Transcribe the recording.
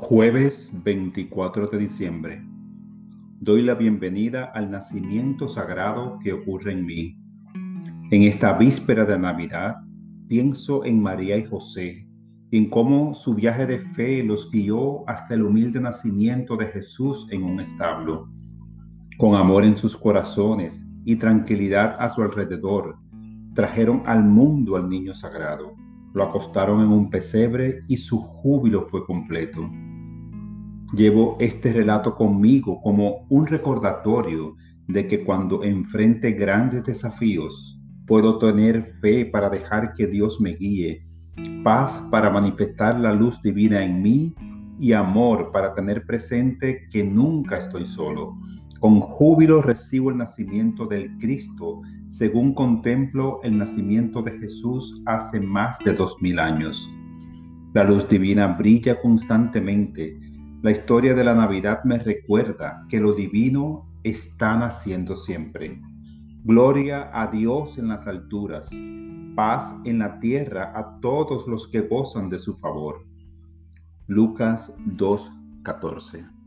Jueves 24 de diciembre. Doy la bienvenida al nacimiento sagrado que ocurre en mí. En esta víspera de Navidad pienso en María y José, en cómo su viaje de fe los guió hasta el humilde nacimiento de Jesús en un establo. Con amor en sus corazones y tranquilidad a su alrededor, trajeron al mundo al niño sagrado. Lo acostaron en un pesebre y su júbilo fue completo. Llevo este relato conmigo como un recordatorio de que cuando enfrente grandes desafíos, puedo tener fe para dejar que Dios me guíe, paz para manifestar la luz divina en mí y amor para tener presente que nunca estoy solo. Con júbilo recibo el nacimiento del Cristo, según contemplo el nacimiento de Jesús hace más de dos mil años. La luz divina brilla constantemente la historia de la Navidad me recuerda que lo divino está naciendo siempre. Gloria a Dios en las alturas, paz en la tierra a todos los que gozan de su favor. Lucas 2:14